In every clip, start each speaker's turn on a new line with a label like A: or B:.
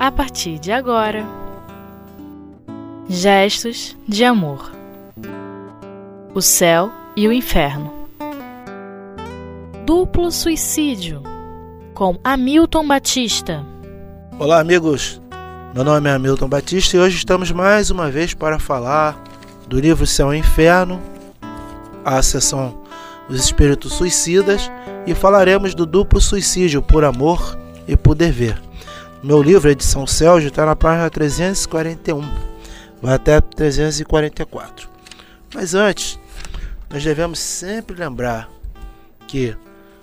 A: a partir de agora. Gestos de amor. O céu e o inferno. Duplo suicídio com Hamilton Batista.
B: Olá, amigos. Meu nome é Hamilton Batista e hoje estamos mais uma vez para falar do livro Céu e Inferno, a sessão Os Espíritos Suicidas, e falaremos do duplo suicídio por amor e por dever. Meu livro, edição Celso, está na página 341, vai até 344. Mas antes, nós devemos sempre lembrar que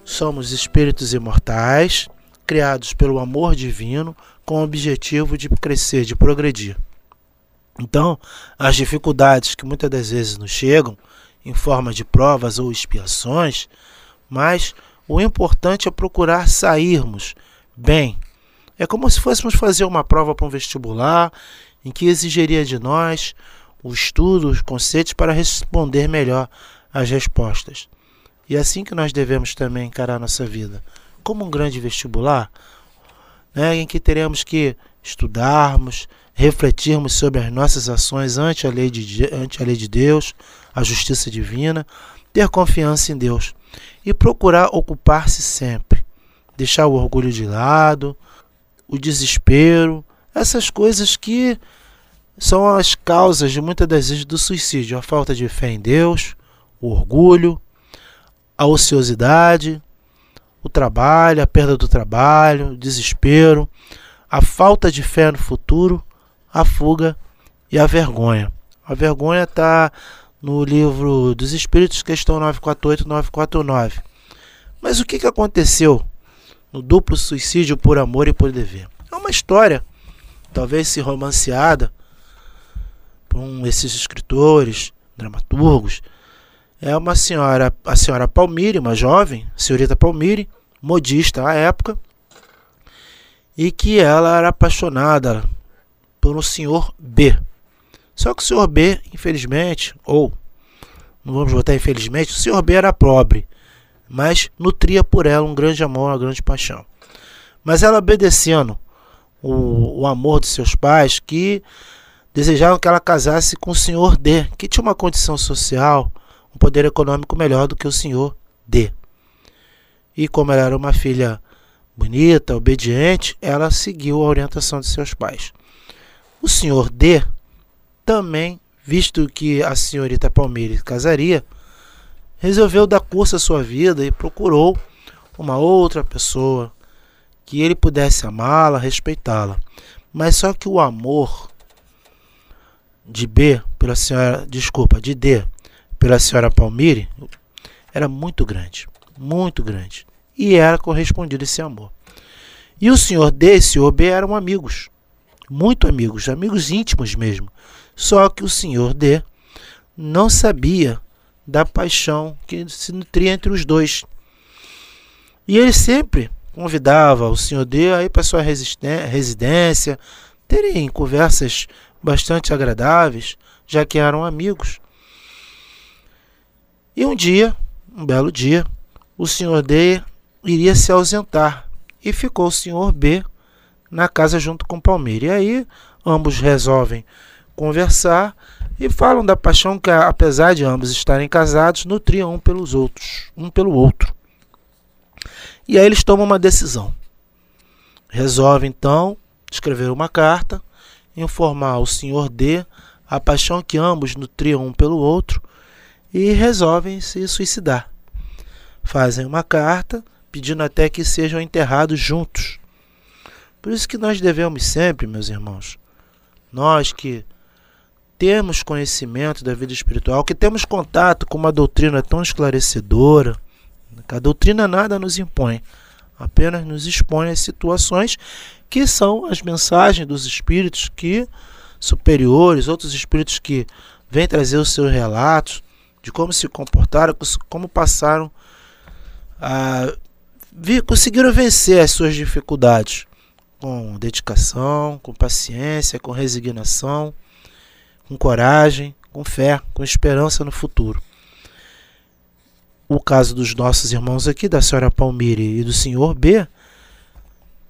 B: somos espíritos imortais, criados pelo amor divino, com o objetivo de crescer, de progredir. Então, as dificuldades que muitas das vezes nos chegam, em forma de provas ou expiações, mas o importante é procurar sairmos bem. É como se fôssemos fazer uma prova para um vestibular, em que exigiria de nós o estudo, os conceitos para responder melhor às respostas. E é assim que nós devemos também encarar nossa vida, como um grande vestibular, né, em que teremos que estudarmos, refletirmos sobre as nossas ações ante a lei de, ante a lei de Deus, a justiça divina, ter confiança em Deus e procurar ocupar-se sempre, deixar o orgulho de lado, o desespero, essas coisas que são as causas de muitas das vezes do suicídio, a falta de fé em Deus, o orgulho, a ociosidade, o trabalho, a perda do trabalho, o desespero, a falta de fé no futuro, a fuga e a vergonha. A vergonha está no livro dos Espíritos, questão 948 e 949. Mas o que, que aconteceu no duplo suicídio por amor e por dever? É uma história, talvez se romanceada por um, esses escritores, dramaturgos. É uma senhora, a senhora Palmire, uma jovem, senhorita Palmire, modista à época, e que ela era apaixonada por um senhor B. Só que o senhor B, infelizmente, ou não vamos botar infelizmente, o senhor B era pobre, mas nutria por ela um grande amor, uma grande paixão. Mas ela obedecendo o, o amor de seus pais, que desejavam que ela casasse com o senhor D, que tinha uma condição social, um poder econômico melhor do que o senhor D. E como ela era uma filha bonita, obediente, ela seguiu a orientação de seus pais. O senhor D também, visto que a senhorita Palmeiras casaria, resolveu dar curso à sua vida e procurou uma outra pessoa que ele pudesse amá-la, respeitá-la. Mas só que o amor de B pela senhora, desculpa, de D pela senhora Palmire era muito grande, muito grande. E era correspondido esse amor. E o senhor D e o senhor B eram amigos, muito amigos, amigos íntimos mesmo. Só que o senhor D não sabia da paixão que se nutria entre os dois. E ele sempre convidava o senhor D a ir para sua residência, terem conversas bastante agradáveis, já que eram amigos. E um dia, um belo dia, o senhor D iria se ausentar e ficou o senhor B na casa junto com Palmeira. E aí ambos resolvem conversar e falam da paixão que, apesar de ambos estarem casados, nutriam um pelos outros, um pelo outro. E aí eles tomam uma decisão. Resolvem então escrever uma carta, informar o senhor D a paixão que ambos nutriam um pelo outro e resolvem se suicidar. Fazem uma carta pedindo até que sejam enterrados juntos. Por isso que nós devemos sempre, meus irmãos, nós que temos conhecimento da vida espiritual, que temos contato com uma doutrina tão esclarecedora, a doutrina nada nos impõe, apenas nos expõe as situações que são as mensagens dos espíritos que superiores, outros espíritos que vêm trazer os seus relatos de como se comportaram, como passaram a conseguiram vencer as suas dificuldades com dedicação, com paciência, com resignação, com coragem, com fé, com esperança no futuro o caso dos nossos irmãos aqui, da senhora Palmire e do senhor B,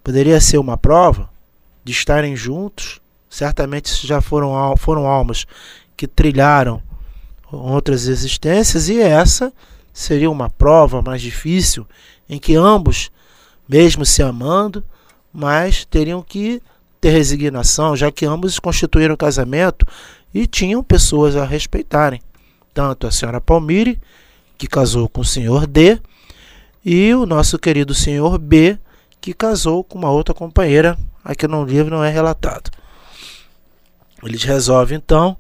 B: poderia ser uma prova de estarem juntos. Certamente já foram, foram almas que trilharam outras existências, e essa seria uma prova mais difícil em que ambos, mesmo se amando, mas teriam que ter resignação, já que ambos constituíram casamento e tinham pessoas a respeitarem. Tanto a senhora Palmire, que casou com o senhor D, e o nosso querido senhor B, que casou com uma outra companheira, aqui no livro não é relatado. Eles resolvem então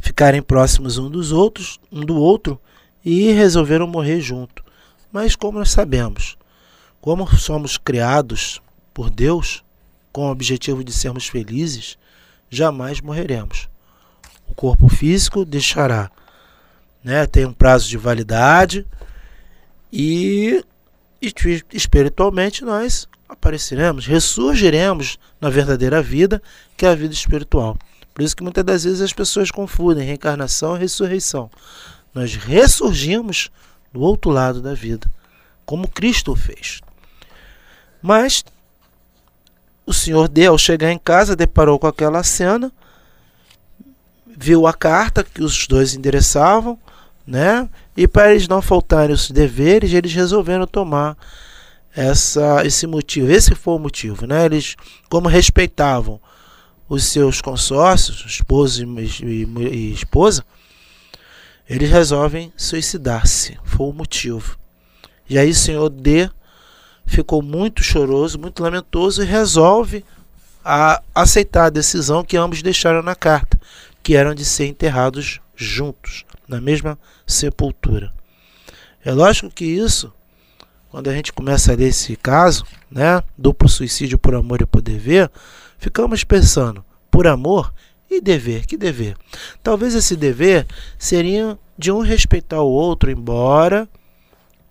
B: ficarem próximos um dos outros, um do outro, e resolveram morrer junto. Mas como nós sabemos, como somos criados por Deus com o objetivo de sermos felizes, jamais morreremos. O corpo físico deixará, né, tem um prazo de validade e, espiritualmente nós apareceremos, ressurgiremos na verdadeira vida, que é a vida espiritual. Por isso que muitas das vezes as pessoas confundem reencarnação e ressurreição. Nós ressurgimos do outro lado da vida, como Cristo fez. Mas o senhor D, ao chegar em casa, deparou com aquela cena, viu a carta que os dois endereçavam, né? E para eles não faltarem os deveres, eles resolveram tomar essa, esse motivo. Esse foi o motivo, né? Eles, como respeitavam os seus consórcios, esposo e, e, e esposa, eles resolvem suicidar-se. Foi o motivo. E aí o senhor D ficou muito choroso, muito lamentoso e resolve a aceitar a decisão que ambos deixaram na carta, que eram de ser enterrados juntos, na mesma sepultura. É lógico que isso, quando a gente começa a ler esse caso, né, duplo suicídio por amor e por dever, ficamos pensando, por amor e dever, que dever? Talvez esse dever seria de um respeitar o outro, embora,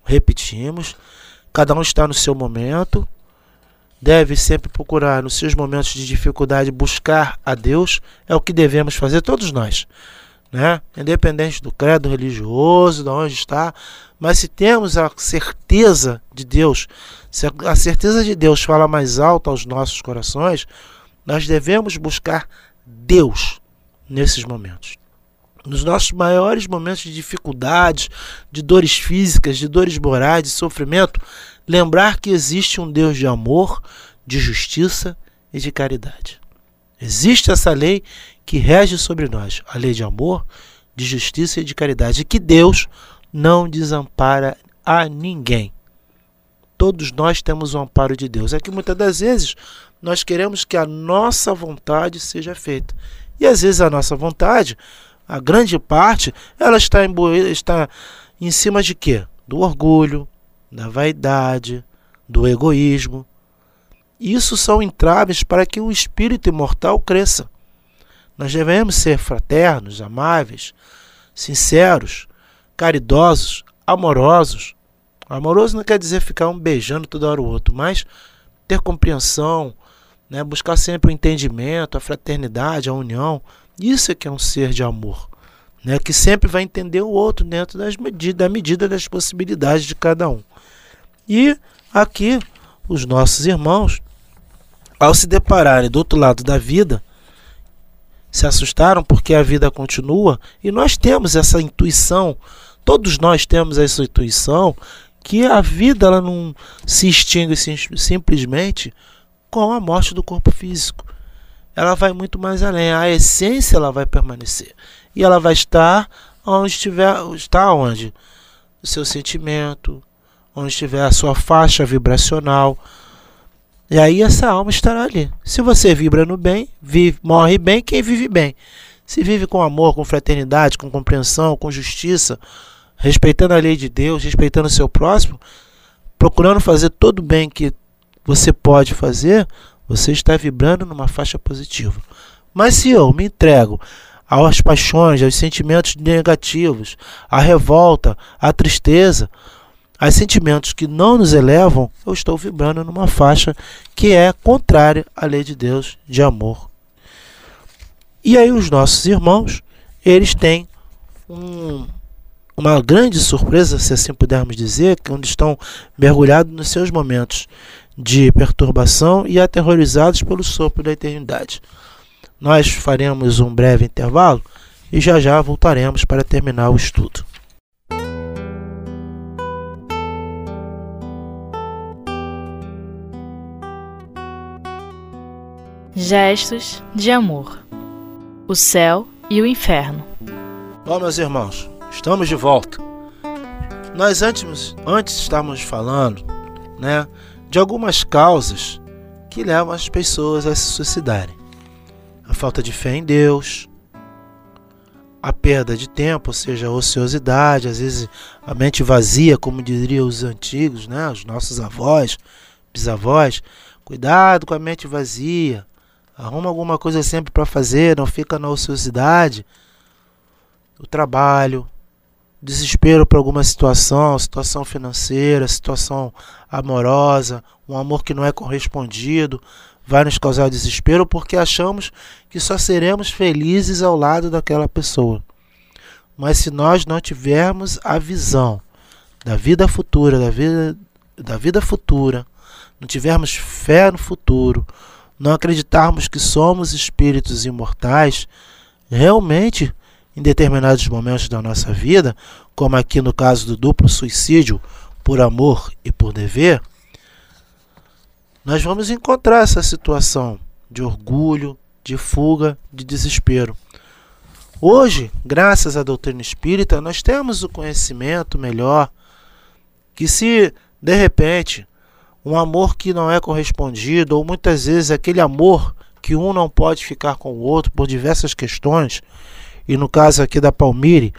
B: repetimos, cada um está no seu momento, deve sempre procurar nos seus momentos de dificuldade buscar a Deus, é o que devemos fazer todos nós, né? Independente do credo religioso, de onde está, mas se temos a certeza de Deus, se a certeza de Deus fala mais alto aos nossos corações, nós devemos buscar Deus nesses momentos. Nos nossos maiores momentos de dificuldades, de dores físicas, de dores morais, de sofrimento, lembrar que existe um Deus de amor, de justiça e de caridade. Existe essa lei que rege sobre nós, a lei de amor, de justiça e de caridade, e que Deus não desampara a ninguém. Todos nós temos o amparo de Deus. É que muitas das vezes nós queremos que a nossa vontade seja feita. E às vezes a nossa vontade, a grande parte, ela está, imbuída, está em cima de quê? Do orgulho, da vaidade, do egoísmo. Isso são entraves para que o espírito imortal cresça. Nós devemos ser fraternos, amáveis, sinceros, caridosos, amorosos. Amoroso não quer dizer ficar um beijando toda hora o outro, mas ter compreensão, né? buscar sempre o entendimento, a fraternidade, a união. Isso é que é um ser de amor, né? que sempre vai entender o outro dentro das medidas, da medida das possibilidades de cada um. E aqui, os nossos irmãos, ao se depararem do outro lado da vida, se assustaram porque a vida continua e nós temos essa intuição, todos nós temos essa intuição que a vida ela não se extingue sim, simplesmente com a morte do corpo físico. Ela vai muito mais além. A essência ela vai permanecer. E ela vai estar onde estiver, está onde? O seu sentimento, onde estiver a sua faixa vibracional. E aí essa alma estará ali. Se você vibra no bem, vive, morre bem quem vive bem. Se vive com amor, com fraternidade, com compreensão, com justiça, respeitando a lei de Deus, respeitando o seu próximo, procurando fazer todo o bem que você pode fazer, você está vibrando numa faixa positiva. Mas se eu me entrego às paixões, aos sentimentos negativos, à revolta, à tristeza, a sentimentos que não nos elevam, eu estou vibrando numa faixa que é contrária à lei de Deus de amor. E aí os nossos irmãos, eles têm um, uma grande surpresa, se assim pudermos dizer, quando estão mergulhados nos seus momentos de perturbação e aterrorizados pelo sopro da eternidade. Nós faremos um breve intervalo e já já voltaremos para terminar o estudo.
A: Gestos de amor. O céu e o inferno.
B: Bom, meus irmãos, estamos de volta. Nós antes, antes estávamos falando, né, de algumas causas que levam as pessoas a se suicidarem. A falta de fé em Deus, a perda de tempo, ou seja, a ociosidade, às vezes a mente vazia, como diriam os antigos, né, os nossos avós, bisavós. Cuidado com a mente vazia. Arruma alguma coisa sempre para fazer, não fica na ociosidade. O trabalho, desespero por alguma situação, situação financeira, situação amorosa, um amor que não é correspondido, vai nos causar desespero porque achamos que só seremos felizes ao lado daquela pessoa. Mas se nós não tivermos a visão da vida futura, da vida, da vida futura, não tivermos fé no futuro, não acreditarmos que somos espíritos imortais, realmente, em determinados momentos da nossa vida, como aqui no caso do duplo suicídio, por amor e por dever, nós vamos encontrar essa situação de orgulho, de fuga, de desespero. Hoje, graças à doutrina espírita, nós temos o conhecimento melhor que se de repente um amor que não é correspondido, ou muitas vezes aquele amor que um não pode ficar com o outro por diversas questões, e no caso aqui da Palmire,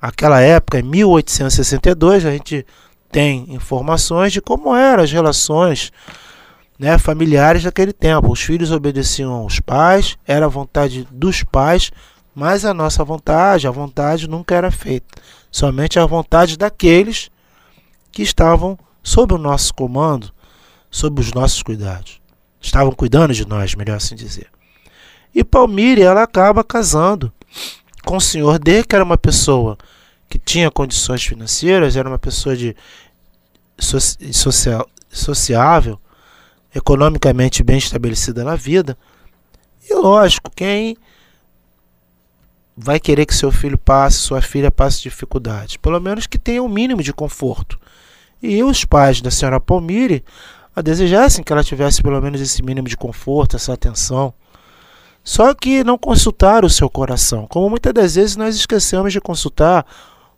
B: aquela época, em 1862, a gente tem informações de como eram as relações né, familiares daquele tempo. Os filhos obedeciam aos pais, era a vontade dos pais, mas a nossa vontade, a vontade nunca era feita. Somente a vontade daqueles que estavam sob o nosso comando, sob os nossos cuidados. Estavam cuidando de nós, melhor assim dizer. E Palmire, ela acaba casando com o senhor D, que era uma pessoa que tinha condições financeiras, era uma pessoa de social, sociável, economicamente bem estabelecida na vida. E lógico, quem vai querer que seu filho passe, sua filha passe dificuldades? Pelo menos que tenha um mínimo de conforto. E os pais da senhora Palmire a desejassem que ela tivesse pelo menos esse mínimo de conforto, essa atenção. Só que não consultaram o seu coração, como muitas das vezes nós esquecemos de consultar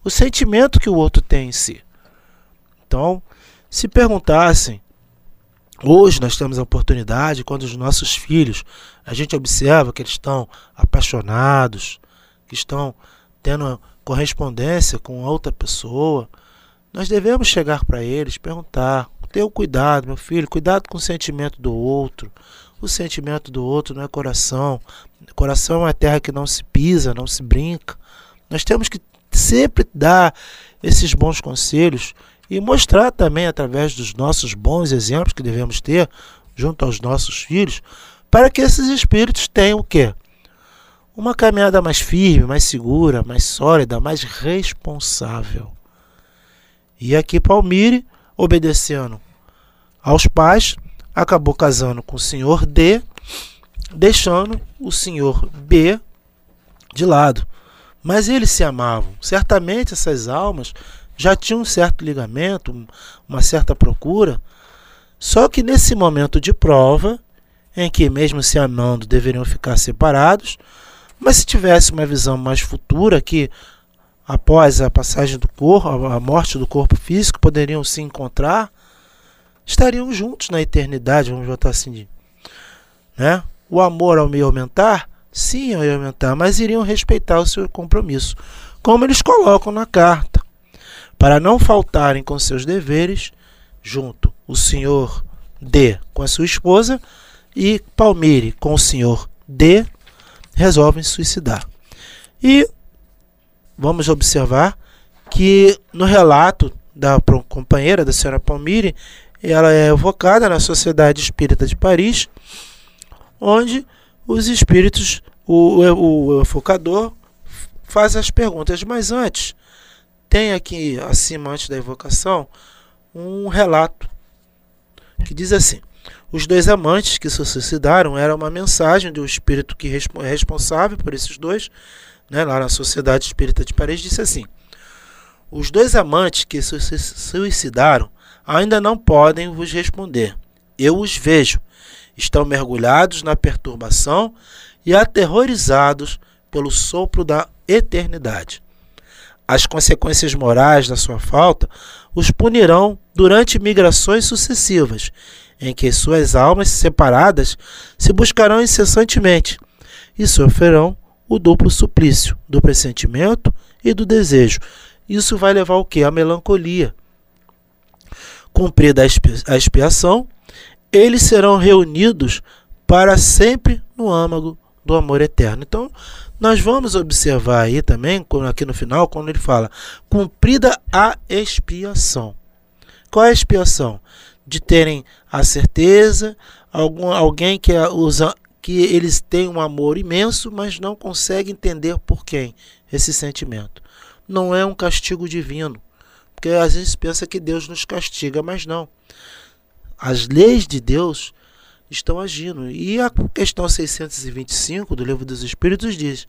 B: o sentimento que o outro tem em si. Então, se perguntassem, hoje nós temos a oportunidade, quando os nossos filhos, a gente observa que eles estão apaixonados, que estão tendo correspondência com outra pessoa, nós devemos chegar para eles, perguntar: tenha cuidado, meu filho, cuidado com o sentimento do outro. O sentimento do outro não é coração. Coração é uma terra que não se pisa, não se brinca. Nós temos que sempre dar esses bons conselhos e mostrar também através dos nossos bons exemplos que devemos ter junto aos nossos filhos, para que esses espíritos tenham o quê? Uma caminhada mais firme, mais segura, mais sólida, mais responsável. E aqui Palmire, obedecendo aos pais, acabou casando com o senhor D, deixando o senhor B de lado. Mas eles se amavam. Certamente essas almas já tinham um certo ligamento, uma certa procura. Só que nesse momento de prova, em que mesmo se amando deveriam ficar separados, mas se tivesse uma visão mais futura que após a passagem do corpo, a morte do corpo físico, poderiam se encontrar, estariam juntos na eternidade, vamos botar assim. Né? O amor ao me aumentar, sim, ao aumentar, mas iriam respeitar o seu compromisso, como eles colocam na carta, para não faltarem com seus deveres, junto o senhor D com a sua esposa e Palmire com o senhor D resolvem suicidar. E vamos observar que no relato da companheira da senhora Palmire, ela é evocada na Sociedade Espírita de Paris, onde os espíritos, o, o, o evocador, faz as perguntas. Mas antes, tem aqui acima, antes da evocação, um relato que diz assim: Os dois amantes que se suicidaram era uma mensagem do espírito que é responsável por esses dois, né, lá na Sociedade Espírita de Paris, disse assim: Os dois amantes que se suicidaram ainda não podem vos responder. Eu os vejo. Estão mergulhados na perturbação e aterrorizados pelo sopro da eternidade. As consequências morais da sua falta os punirão durante migrações sucessivas, em que suas almas separadas se buscarão incessantemente e sofrerão o duplo suplício do pressentimento e do desejo. Isso vai levar o que? A melancolia. Cumprida a expiação, eles serão reunidos para sempre no âmago do amor eterno. Então, nós vamos observar aí também, aqui no final, quando ele fala cumprida a expiação. Qual é a expiação? De terem a certeza, algum, alguém que usa que eles têm um amor imenso, mas não conseguem entender por quem esse sentimento. Não é um castigo divino, porque às vezes pensa que Deus nos castiga, mas não. As leis de Deus estão agindo. E a questão 625 do Livro dos Espíritos diz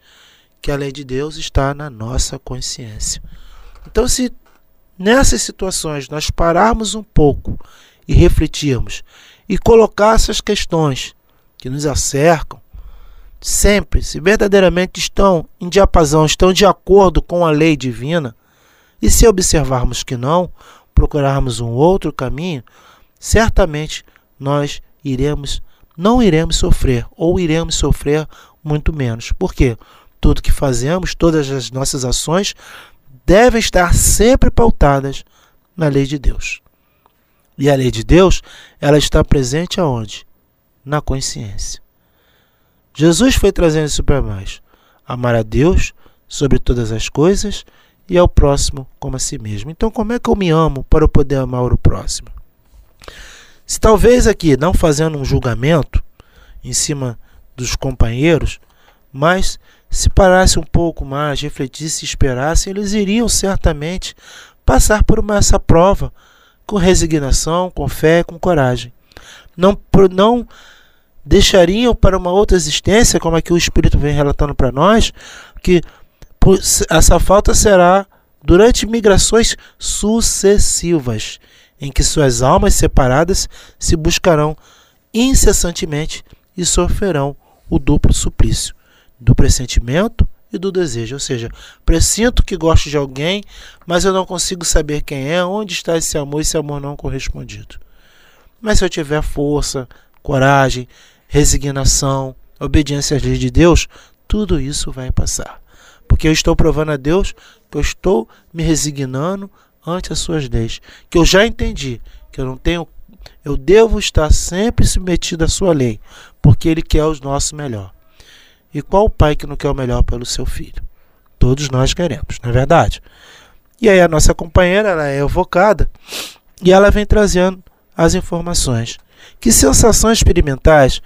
B: que a lei de Deus está na nossa consciência. Então, se nessas situações nós pararmos um pouco e refletirmos e colocar essas questões que nos acercam, sempre, se verdadeiramente estão em diapasão, estão de acordo com a lei divina, e se observarmos que não, procurarmos um outro caminho, certamente nós iremos não iremos sofrer ou iremos sofrer muito menos. Por quê? Tudo que fazemos, todas as nossas ações devem estar sempre pautadas na lei de Deus. E a lei de Deus, ela está presente aonde? Na consciência. Jesus foi trazendo isso para nós. Amar a Deus sobre todas as coisas e ao próximo como a si mesmo. Então, como é que eu me amo para eu poder amar o próximo? Se talvez aqui, não fazendo um julgamento em cima dos companheiros, mas se parasse um pouco mais, refletisse e esperasse, eles iriam certamente passar por uma, essa prova com resignação, com fé, com coragem. Não, não deixariam para uma outra existência, como aqui o Espírito vem relatando para nós, que essa falta será durante migrações sucessivas em que suas almas separadas se buscarão incessantemente e sofrerão o duplo suplício do pressentimento e do desejo. Ou seja, pressinto que gosto de alguém, mas eu não consigo saber quem é, onde está esse amor, esse amor não correspondido. Mas se eu tiver força, coragem, resignação, obediência às leis de Deus, tudo isso vai passar. Porque eu estou provando a Deus que eu estou me resignando ante as suas leis, que eu já entendi que eu não tenho eu devo estar sempre submetido à sua lei, porque ele quer o nosso melhor. E qual o pai que não quer o melhor pelo seu filho? Todos nós queremos, não é verdade? E aí a nossa companheira ela é evocada e ela vem trazendo as informações. Que sensações experimentais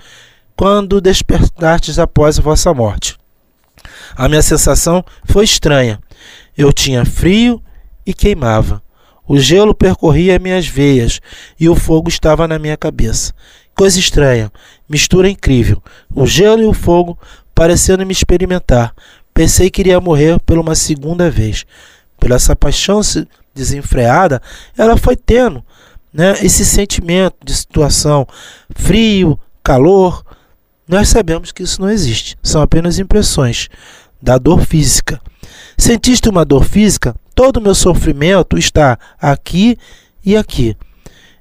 B: quando despertastes após a vossa morte? A minha sensação foi estranha. Eu tinha frio e queimava. O gelo percorria minhas veias e o fogo estava na minha cabeça. Coisa estranha, mistura incrível. O gelo e o fogo parecendo me experimentar. Pensei que iria morrer por uma segunda vez. Pela essa paixão desenfreada, ela foi tendo né, esse sentimento de situação frio, calor. Nós sabemos que isso não existe, são apenas impressões da dor física. Sentiste uma dor física? Todo o meu sofrimento está aqui e aqui.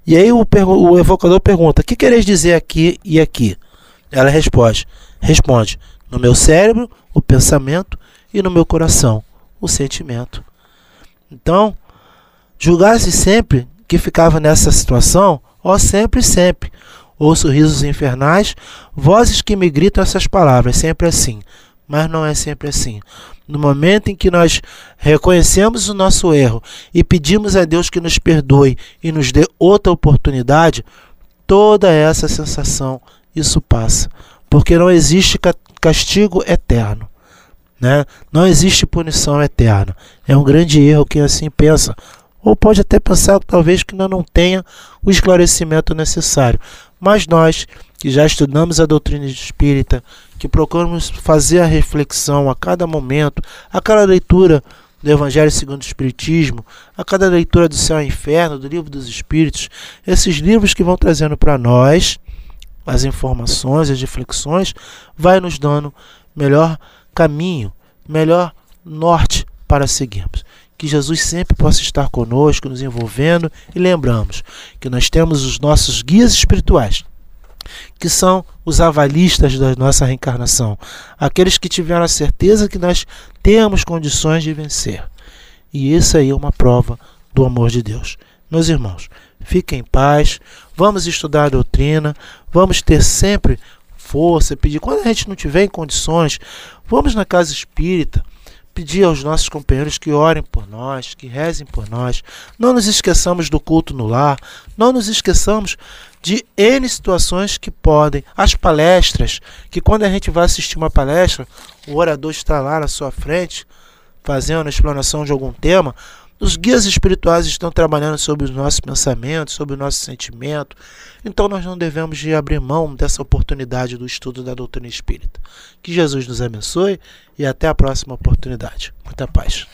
B: E aí o, o evocador pergunta: que queres dizer aqui e aqui? Ela responde: Responde: No meu cérebro, o pensamento, e no meu coração, o sentimento. Então, julgasse sempre que ficava nessa situação, ó, sempre, sempre. Ouço risos infernais, vozes que me gritam essas palavras, sempre assim. Mas não é sempre assim. No momento em que nós reconhecemos o nosso erro e pedimos a Deus que nos perdoe e nos dê outra oportunidade, toda essa sensação isso passa, porque não existe castigo eterno, né? Não existe punição eterna. É um grande erro quem assim pensa, ou pode até pensar talvez que ainda não tenha o esclarecimento necessário. Mas nós, que já estudamos a doutrina espírita, que procuramos fazer a reflexão a cada momento, a cada leitura do Evangelho segundo o Espiritismo, a cada leitura do Céu e Inferno, do Livro dos Espíritos, esses livros que vão trazendo para nós as informações, as reflexões, vai nos dando melhor caminho, melhor norte para seguirmos. Que Jesus sempre possa estar conosco, nos envolvendo e lembramos que nós temos os nossos guias espirituais, que são os avalistas da nossa reencarnação, aqueles que tiveram a certeza que nós temos condições de vencer. E isso aí é uma prova do amor de Deus. Meus irmãos, fiquem em paz, vamos estudar a doutrina, vamos ter sempre força, pedir. Quando a gente não tiver em condições, vamos na casa espírita, pedir aos nossos companheiros que orem por nós, que rezem por nós. Não nos esqueçamos do culto no lar, não nos esqueçamos de N situações que podem. As palestras, que quando a gente vai assistir uma palestra, o orador está lá na sua frente, fazendo a explanação de algum tema. Os guias espirituais estão trabalhando sobre os nossos pensamentos, sobre o nosso sentimento. Então nós não devemos de abrir mão dessa oportunidade do estudo da doutrina espírita. Que Jesus nos abençoe e até a próxima oportunidade. Muita paz.